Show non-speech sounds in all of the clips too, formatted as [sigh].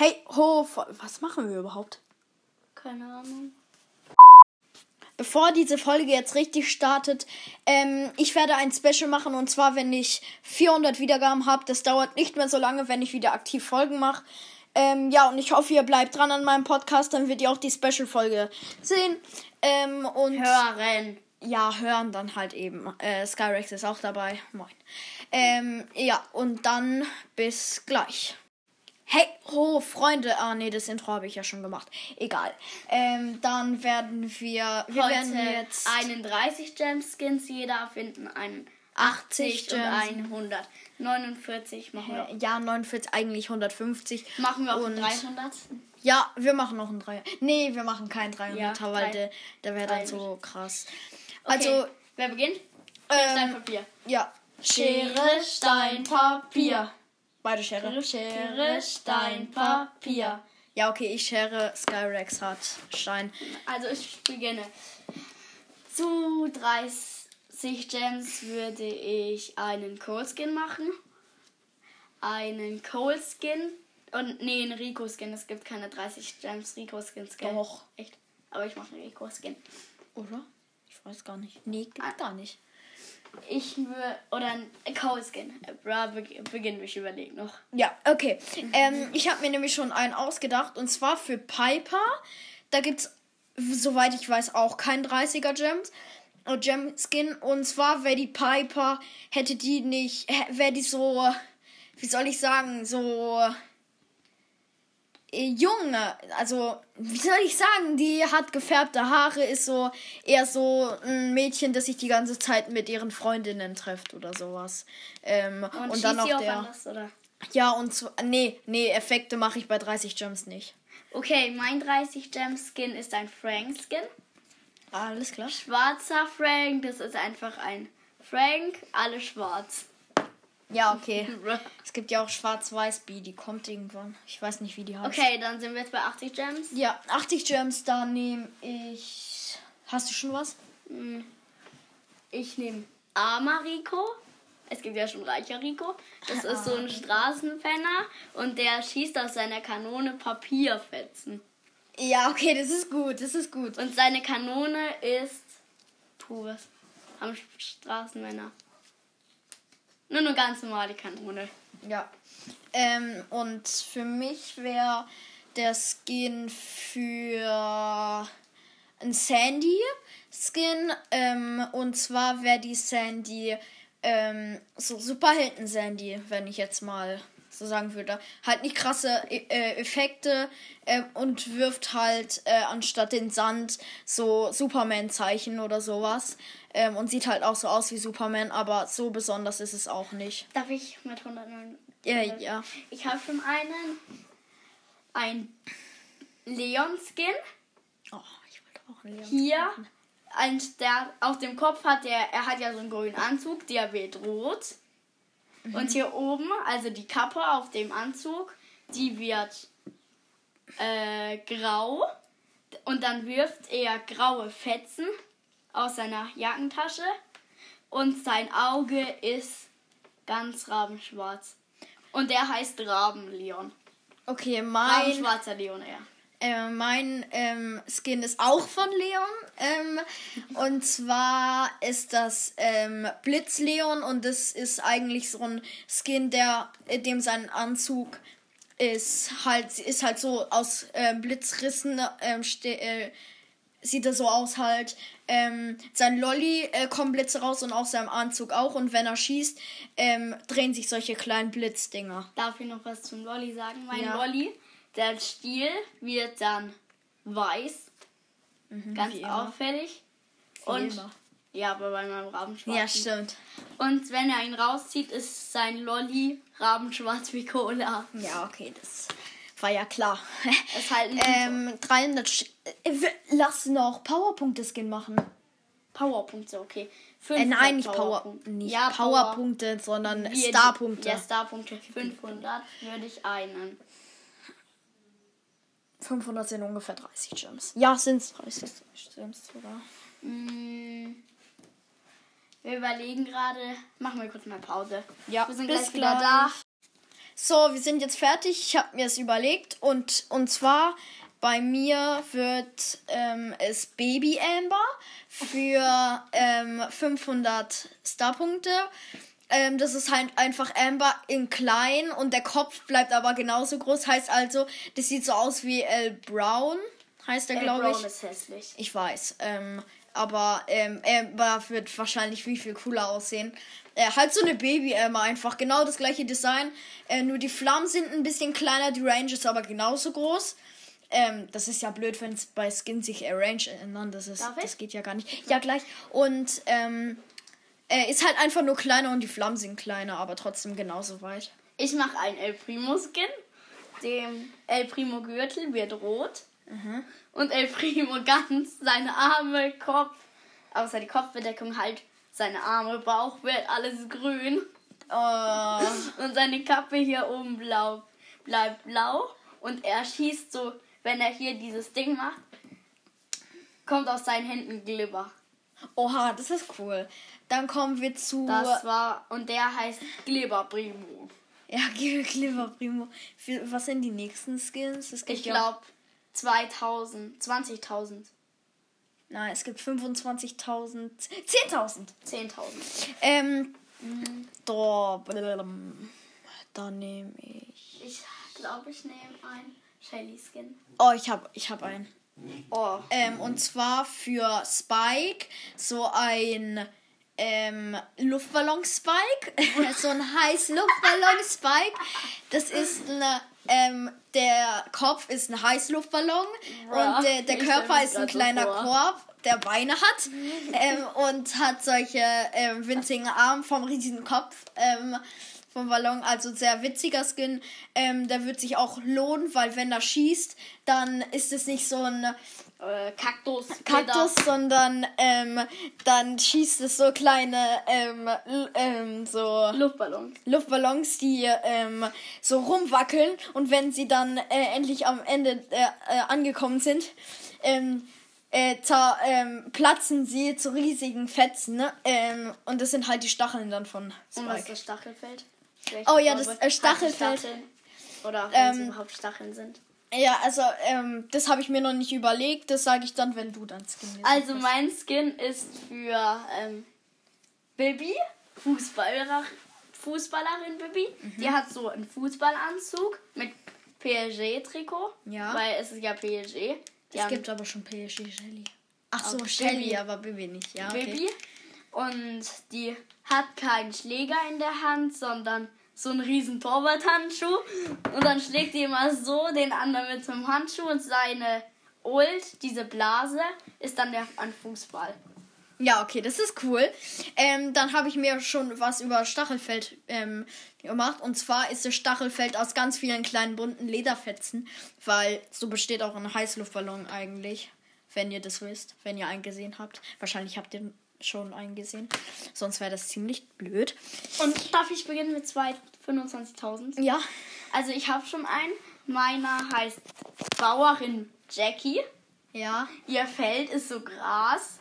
Hey, ho, was machen wir überhaupt? Keine Ahnung. Bevor diese Folge jetzt richtig startet, ähm, ich werde ein Special machen und zwar, wenn ich 400 Wiedergaben habe. Das dauert nicht mehr so lange, wenn ich wieder aktiv Folgen mache. Ähm, ja, und ich hoffe, ihr bleibt dran an meinem Podcast, dann wird ihr auch die Special-Folge sehen. Ähm, und Hören. ja, hören dann halt eben. Äh, Skyrex ist auch dabei. Moin. Ähm, ja, und dann bis gleich. Hey, oh, Freunde. Ah, nee, das Intro habe ich ja schon gemacht. Egal. Ähm, dann werden wir. Wir Heute werden jetzt. 31 Gem-Skins jeder finden. Einen 80 und Gems. einen 100. 49 machen wir. Ja, 49, eigentlich 150. Machen wir auch Und- einen 300. Ja, wir machen noch einen 300. Nee, wir machen keinen 300er, Ja, weil drei- der, der wäre dann 300. so krass. Okay, Also, wer beginnt? Schere, Stein, ähm, Papier. ja. Schere, Stein, Papier. Beide Schere. Schere, Stein, Papier. Ja, okay, ich schere. Skyrex hat Stein. Also ich beginne. Zu 30 Gems würde ich einen Cold Skin machen. Einen Cold Skin. Und nee, einen Rico Skin. Es gibt keine 30 Gems Rico Skins. Gell? Doch. Echt. Aber ich mache einen Rico Skin. Oder? Ich weiß gar nicht. Nee, gibt's Ah. gar nicht. Ich würde. Oder ein Cold Skin. Äh, Bra, be beginnen, ich überlege noch. Ja, okay. Ähm, ich habe mir nämlich schon einen ausgedacht und zwar für Piper. Da gibt's, soweit ich weiß, auch kein 30er Gems. äh, Gem Skin. Und zwar wäre die Piper, hätte die nicht, wäre die so, wie soll ich sagen, so äh, jung. Also, wie soll ich sagen, die hat gefärbte Haare, ist so eher so ein Mädchen, das sich die ganze Zeit mit ihren Freundinnen trifft oder sowas. Ähm, und, Und, dann noch der. anders? Ja, und so, nee, nee, Effekte mache ich bei 30 Gems nicht. Okay, mein 30 Gem Skin ist ein Frank Skin. Alles klar. Schwarzer Frank, das ist einfach ein Frank, alle schwarz. Ja, okay. [laughs] Es gibt ja auch Schwarz-Weiß-B, die kommt irgendwann. Ich weiß nicht, wie die heißt. Okay, dann sind wir jetzt bei 80 Gems. Ja, 80 Gems, da nehme ich. Hast du schon was? Hm. Ich nehme armer Rico. Es gibt ja schon reicher Rico. Das ist so ein [laughs] Straßenfenner und der schießt aus seiner Kanone Papierfetzen. Ja, okay, das ist gut, das ist gut. Und seine Kanone ist pures. Am Straßenmänner. Nur eine ganz normale Kanone. Ja. Ähm, und für mich wäre der Skin für ein Sandy-Skin. Ähm, und zwar wäre die Sandy ähm, so Superhelden-Sandy, wenn ich jetzt mal so sagen würde. Halt nicht krasse äh, Effekte äh, und wirft halt äh, anstatt den Sand so Superman-Zeichen oder sowas. Ähm, und sieht halt auch so aus wie Superman, aber so besonders ist es auch nicht. Darf ich mit 109? Ja, ja. Ich habe schon einen. Ein Leon-Skin. Oh, ich wollte auch einen Leon. Hier. Ein, der auf dem Kopf hat der, er hat ja so einen grünen Anzug, der wird rot. Und hier oben, also die Kappe auf dem Anzug, die wird äh, grau. Und dann wirft er graue Fetzen aus seiner Jackentasche. Und sein Auge ist ganz rabenschwarz. Und der heißt Rabenleon. Okay, mein, Rabenschwarzer Leon, ja. äh, mein ähm, Skin ist auch von Leon. Ähm, [laughs] und zwar ist das ähm, Blitzleon und das ist eigentlich so ein Skin, der äh, dem sein Anzug ist halt ist halt so aus äh, Blitzrissen ähm, ste- äh, sieht er so aus halt. Ähm, sein Lolly äh, kommen Blitze raus und aus seinem Anzug auch. Und wenn er schießt, ähm, drehen sich solche kleinen Blitzdinger. Darf ich noch was zum Lolli sagen? Mein Ja. Lolli, der Stiel wird dann weiß, ganz Mhm, immer. auffällig. Wie und immer. ja, aber bei meinem Rabenschwarz. Ja, stimmt. Und wenn er ihn rauszieht, ist sein Lolli rabenschwarz wie Cola. Ja, okay, das war ja klar. [laughs] Ist halt ähm, 300. Sch äh, lass noch Powerpunkte-Skin machen. Powerpunkte, okay. Äh, 500 nein, nicht Power, Powerpunkte. nicht ja, Powerpunkte, sondern Power- wir- Starpunkte. Ja, Starpunkte. 500 würde ich einen. 500 sind ungefähr 30 Gems. Ja, sind es 30 Gems sogar. Mm, Wir überlegen gerade. Machen wir kurz mal Pause. Ja, wir sind bis gleich wieder da. So, wir sind jetzt fertig. Ich habe mir es überlegt. Und, und zwar bei mir wird ähm, es Baby Amber für ähm, 500 Starpunkte. Ähm, das ist halt einfach Amber in klein und der Kopf bleibt aber genauso groß. Heißt also, das sieht so aus wie L. Brown. Heißt der, glaube ich. Brown ist hässlich. Ich weiß. Ähm, aber ähm, Amber wird wahrscheinlich viel, viel cooler aussehen. Äh, halt so eine Baby Amber einfach. Genau das gleiche Design. Äh, nur die Flammen sind ein bisschen kleiner, die Range ist aber genauso groß. Ähm, das ist ja blöd, wenn es bei Skin sich äh, Range ändern. Das, ist, Darf ich? das geht ja gar nicht. Ja, gleich. Und ähm, äh, ist halt einfach nur kleiner und die Flammen sind kleiner, aber trotzdem genauso weit. Ich mache einen El Primo Skin. Dem El Primo Gürtel wird rot. Und El Primo ganz, seine Arme, Kopf, außer die Kopfbedeckung halt, seine Arme, Bauch wird alles grün. Oh, Und seine Kappe hier oben blau bleibt blau. Und er schießt so, wenn er hier dieses Ding macht, kommt aus seinen Händen Glibber. oha, das ist cool. Dann kommen wir zu. Das war, und der heißt Glibber Primo. Ja, [laughs] Glibber Primo. Was sind die nächsten Skins? Ich glaube 2000, 20.000, Nein, es gibt 25.000. 10.000. 10.000. Ähm. Da, blablabla. da nehme ich. Ich glaube, ich nehme ein Shelly Skin. Oh, ich habe ich hab einen. Oh. Ähm, und zwar für Spike so ein ähm, Luftballon-Spike. [laughs] so ein Heißluftballon-Spike. Das ist eine. Ähm, der Kopf ist ein Heißluftballon Bruh, und der, der stell Körper ist ein so kleiner vor. Korb, der Beine hat [laughs] ähm, und hat solche ähm, winzigen Arme vom riesigen Kopf ähm, vom Ballon. Also sehr witziger Skin. Ähm, der wird sich auch lohnen, weil wenn er schießt, dann ist es nicht so ein Äh, Kaktus. Kaktus, sondern ähm, dann schießt es so kleine ähm, ähm, so Luftballon. Luftballons, die ähm, so rumwackeln und wenn sie dann äh, endlich am Ende äh, äh, angekommen sind, ähm, äh, zer, ähm, platzen sie zu riesigen Fetzen. Ne? Und das sind halt die Stacheln dann von Und was ist Spike. das Stachelfeld? Oh ja, das, Stachelfeld. Stacheln? Oder wenn es überhaupt Stacheln sind. Ja, also ähm, das habe ich mir noch nicht überlegt. Das sage ich dann, wenn du dann Skin lesen Also mein Skin ist für ähm, Bibi, Fußballer, Fußballerin Bibi. Mhm. Die hat so einen Fußballanzug mit PSG-Trikot. Ja. Weil es ist ja PSG. Die Es gibt aber schon PSG Shelly. Ach so, Shelly, aber Bibi nicht. Ja, okay. Bibi. Und die hat keinen Schläger in der Hand, sondern so einen riesen Torwart-Handschuh. Und dann schlägt die immer so den anderen mit dem Handschuh und seine Ult, diese Blase, ist dann der Fußball. Ja, okay, das ist cool. Ähm, dann habe ich mir schon was über Stachelfeld ähm, gemacht. Und zwar ist das Stachelfeld aus ganz vielen kleinen bunten Lederfetzen, weil so besteht auch ein Heißluftballon eigentlich, wenn ihr das wisst, wenn ihr einen gesehen habt. Wahrscheinlich habt ihr schon einen gesehen. Sonst wäre das ziemlich blöd. Und darf ich beginnen mit zwei 25.000? Ja, Also ich habe schon einen. Meiner heißt Bauerin Jackie. ja. Ihr Feld ist so Gras.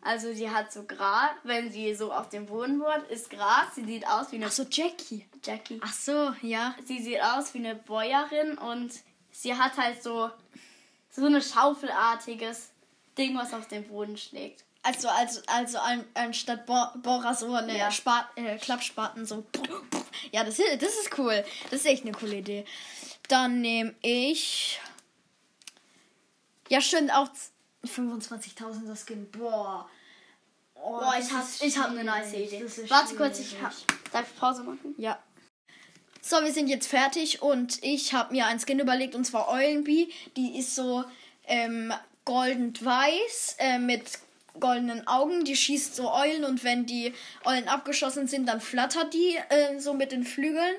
Also sie hat so Gras, wenn sie so auf dem Boden wohnt, ist Gras. Sie sieht aus wie eine Ach so, Jackie. Jackie. Ach so, ja. Sie sieht aus wie eine Bäuerin und sie hat halt so so eine schaufelartiges Ding, was auf den Boden schlägt. Also, also, also an, anstatt Bo Bohrer so eine Ja. Spat äh, Klappspaten so. Ja, das ist, das ist cool. Das ist echt eine coole Idee. Dann nehme ich. Ja, stimmt, auch 25.000er Skin. Boah. Oh, Boah, das ich hab, ist ich hab eine schwierig. nice Idee. Das Warte kurz, ich schwierig. hab, darf ich Pause machen? Ja. So, wir sind jetzt fertig und ich habe mir ein Skin überlegt und zwar Eulenbee. Die ist so ähm, goldend-weiß äh, mit goldenen Augen. Die schießt so Eulen und wenn die Eulen abgeschossen sind, dann flattert die äh, so mit den Flügeln.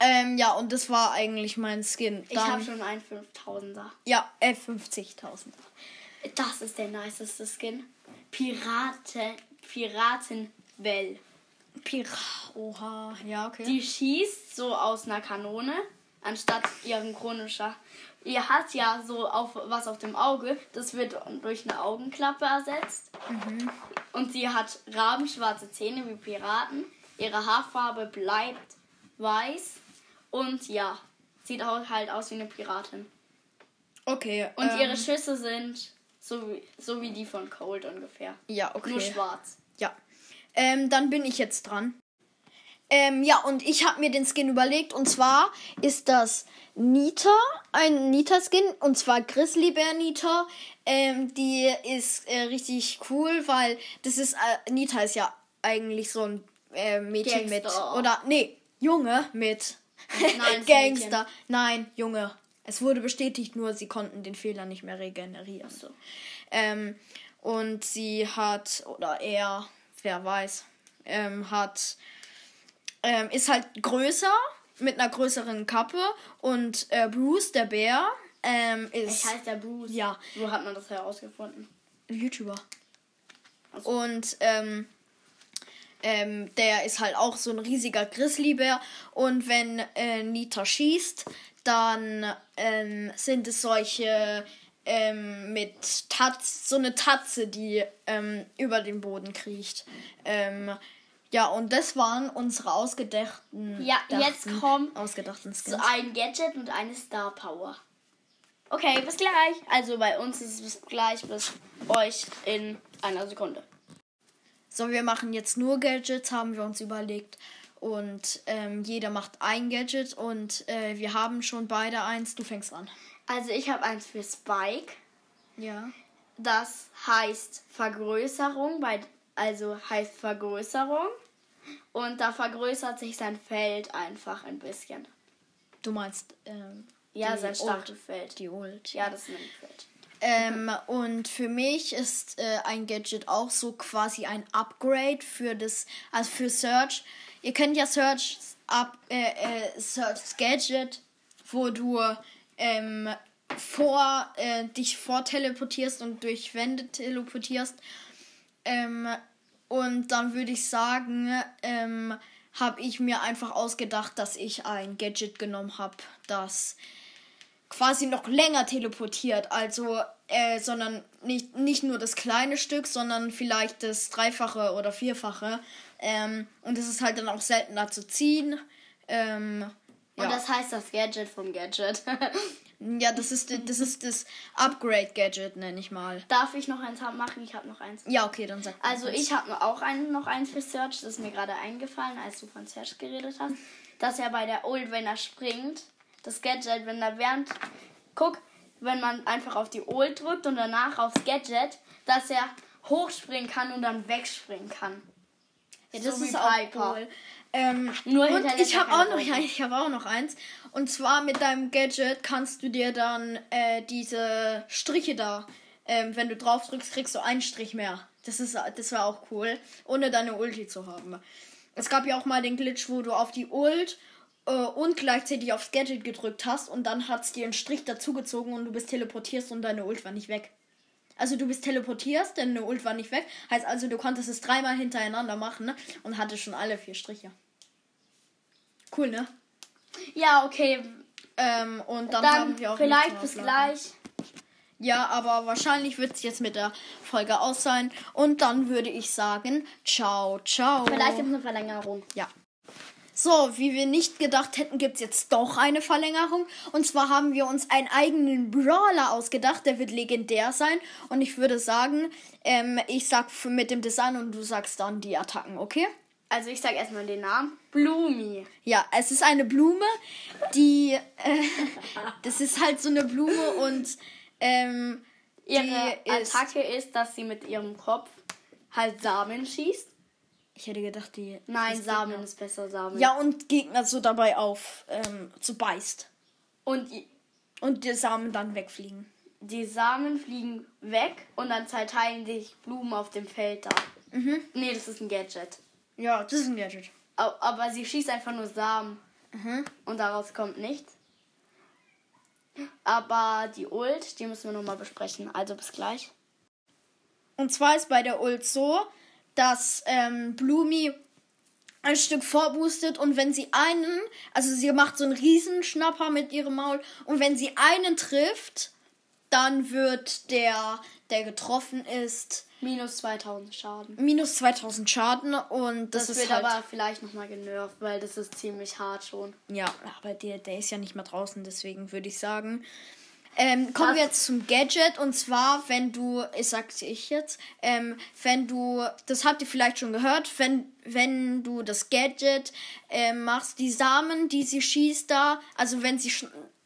Ähm, ja, und das war eigentlich mein Skin. Ich Dann, habe schon einen 5000er. Ja, äh, 50.000. Das ist der niceste Skin. Pirate, Piratenwell. Pira. Oha, ja, okay. Die schießt so aus einer Kanone, anstatt ihren chronischer. Ihr hat ja so auf, was auf dem Auge, das wird durch eine Augenklappe ersetzt. Und sie hat rabenschwarze Zähne wie Piraten. Ihre Haarfarbe bleibt weiß und ja, sieht auch halt aus wie eine Piratin. Okay. Und ähm, ihre Schüsse sind so wie, so wie die von Cold ungefähr. Ja, okay. Nur schwarz. Ja. Ähm, dann bin ich jetzt dran. Ähm, ja, und ich habe mir den Skin überlegt. Und zwar ist das Nita, ein Nita-Skin. Und zwar Grizzly Bear Nita. Ähm, die ist äh, richtig cool, weil das ist, äh, Nita ist ja eigentlich so ein äh, Mädchen Gangster. mit, oder, nee, Junge mit Nein, [laughs] Gangster. Nein, Junge. Es wurde bestätigt, nur sie konnten den Fehler nicht mehr regenerieren. So. Ähm, und sie hat, oder er, wer weiß, ähm, hat, ähm, ist halt größer, mit einer größeren Kappe. Und äh, Bruce, der Bär, ähm, Ich ist heiße der Bruce. Ja. Wo hat man das herausgefunden? YouTuber. Ach so. Und ähm, ähm, der ist halt auch so ein riesiger Grizzlybär. Und wenn äh, Nita schießt, dann ähm, sind es solche ähm, mit Tatz, so eine Tatze, die ähm, über den Boden kriecht. Ähm, ja, und das waren unsere ausgedachten. Ja, jetzt dachten- kommt ausgedachten So Skins. ein Gadget und eine Star Power. Okay, bis gleich. Also bei uns ist es bis gleich, bis euch in einer Sekunde. So, wir machen jetzt nur Gadgets, haben wir uns überlegt. Und ähm, jeder macht ein Gadget und äh, wir haben schon beide eins. Du fängst an. Also ich habe eins für Spike. Ja. Das heißt Vergrößerung, bei, also heißt Vergrößerung. Und da vergrößert sich sein Feld einfach ein bisschen. Du meinst ähm, Ja, sein. Stachelfeld. Die Ult. Ja, das ist ein Feld. Ähm, und für mich ist äh, ein Gadget auch so quasi ein Upgrade für das, also für Search. Ihr kennt ja Search Up, äh, äh, Search Gadget, wo du ähm, vor äh, dich vorteleportierst und durch Wände teleportierst. Ähm, und dann würde ich sagen, ähm, habe ich mir einfach ausgedacht, dass ich ein Gadget genommen habe, das quasi noch länger teleportiert. Also, äh, sondern nicht, nicht nur das kleine Stück, sondern vielleicht das Dreifache oder Vierfache. Ähm, und es ist halt dann auch seltener zu ziehen. Ähm, Und ja. das heißt das Gadget vom Gadget. [laughs] ja, das ist, das ist das Upgrade-Gadget, nenne ich mal. Darf ich noch eins haben- machen? Ich habe noch eins. Ja, okay, dann sag Also ich habe auch einen, noch eins für Search, das ist mir gerade eingefallen, als du von Search geredet hast, dass er bei der Ult, wenn er springt, das Gadget, wenn er während, guck, wenn man einfach auf die Ult drückt und danach aufs Gadget, dass er hochspringen kann und dann wegspringen kann. Ja, So das wie ist auch cool. Ähm, Nur und ich habe auch noch, ja, ich habe auch noch eins. Und zwar mit deinem Gadget kannst du dir dann äh, diese Striche da, ähm, wenn du drauf drückst, kriegst du einen Strich mehr. Das ist, das wäre auch cool, ohne deine Ulti zu haben. Es gab ja auch mal den Glitch, wo du auf die Ult äh, und gleichzeitig aufs Gadget gedrückt hast und dann hat es dir einen Strich dazugezogen und du bist teleportierst und deine Ult war nicht weg. Also du bist teleportierst, denn eine Ult war nicht weg. Heißt also, du konntest es dreimal hintereinander machen ne? und hatte schon alle vier Striche. Cool, ne? Ja, okay. Ähm, und dann, Dann, haben wir auch vielleicht bis gleich. Ja, aber wahrscheinlich wird es jetzt mit der Folge aus sein. Und dann würde ich sagen, ciao, ciao. Vielleicht gibt es eine Verlängerung. Ja. So, wie wir nicht gedacht hätten, gibt es jetzt doch eine Verlängerung. Und zwar haben wir uns einen eigenen Brawler ausgedacht, der wird legendär sein. Und ich würde sagen, ähm, ich sag mit dem Design und du sagst dann die Attacken, okay? Also ich sag erstmal den Namen. Bloomy. Ja, es ist eine Blume, die. Äh, das ist halt so eine Blume und. Ähm, Ihre die ist, Attacke ist, dass sie mit ihrem Kopf halt Samen schießt. Ich hätte gedacht, die. Nein, Samen Gegner- ist besser Samen. Ja, und Gegner so dabei auf. Ähm, so beißt. Und i- Und die Samen dann wegfliegen. die Samen fliegen weg und dann zerteilen sich Blumen auf dem Feld da. Mhm. Nee, das ist ein Gadget. Ja, das ist ein Gadget. Aber sie schießt einfach nur Samen Mhm. und daraus kommt nichts. Aber die Ult, die müssen wir nochmal besprechen. Also bis gleich. Und zwar ist bei der Ult so, dass ähm, Blumi ein Stück vorboostet und wenn sie einen, also sie macht so einen Riesenschnapper mit ihrem Maul und wenn sie einen trifft, dann wird der, der getroffen ist, Minus 2000 Schaden. Minus 2000 Schaden und das, Das, ist wird halt. aber vielleicht nochmal genervt, weil das ist ziemlich hart schon. Ja, aber der, der ist ja nicht mehr draußen, deswegen würde ich sagen. Ähm, kommen wir jetzt zum Gadget und zwar, wenn du, ich sag's ich jetzt, ähm, wenn du, das habt ihr vielleicht schon gehört, wenn, wenn du das Gadget ähm, machst, die Samen, die sie schießt da, also wenn sie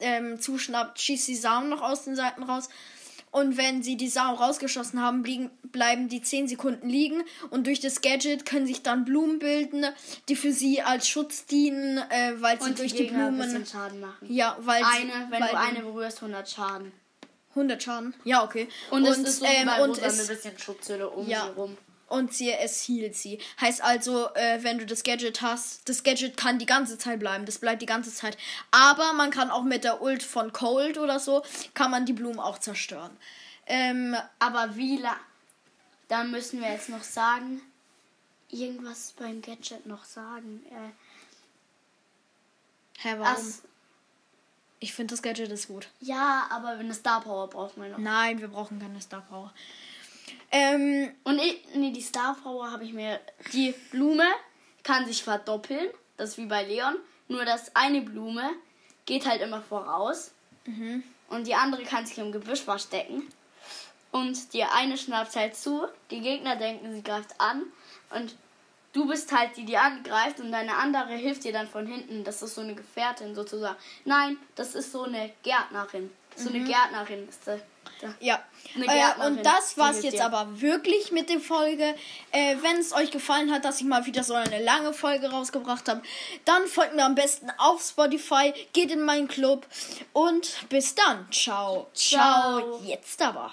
ähm, zuschnappt, schießt die Samen noch aus den Seiten raus. Und wenn sie die Samen rausgeschossen haben, blieben, bleiben die 10 Sekunden liegen. Und durch das Gadget können sich dann Blumen bilden, die für sie als Schutz dienen, äh, weil sie Und durch die die Blumen. Schaden machen. Ja, weil sie- Eine, wenn weil du eine berührst, 100 Schaden. 100 Schaden. Ja, okay. Und, es ist so ähm, und es, ein bisschen Schutzhülle um Ja. sie rum. Und sie es healt sie. Heißt also, äh, wenn du das Gadget hast, das Gadget kann die ganze Zeit bleiben. Das bleibt die ganze Zeit. Aber man kann auch mit der Ult von Cold oder so, kann man die Blumen auch zerstören. Ähm, Aber wie la Dann müssen wir jetzt noch sagen, irgendwas beim Gadget noch sagen. Äh, hä, warum? as- Ich finde das Gadget ist gut. ja, aber eine Star Power braucht man noch. Nein, wir brauchen keine Star Power. Ähm, Und ich, nee, die Star Power habe ich mir. Die Blume kann sich verdoppeln. Das ist wie bei Leon. Nur dass eine Blume geht halt immer voraus. Und die andere kann sich im Gebüsch verstecken. Und die eine schnappt halt zu. Die Gegner denken, sie greift an. Und du bist halt die, die angreift. Und deine andere hilft dir dann von hinten. Das ist so eine Gefährtin sozusagen. Nein, das ist so eine Gärtnerin. So eine Gärtnerin ist da. Ja. Äh, und das war's hilft jetzt aber wirklich mit der Folge. Äh, Wenn es euch gefallen hat, dass ich mal wieder so eine lange Folge rausgebracht habe, dann folgt mir am besten auf Spotify, geht in meinen Club und bis dann. Ciao. Ciao. Ciao. Jetzt aber.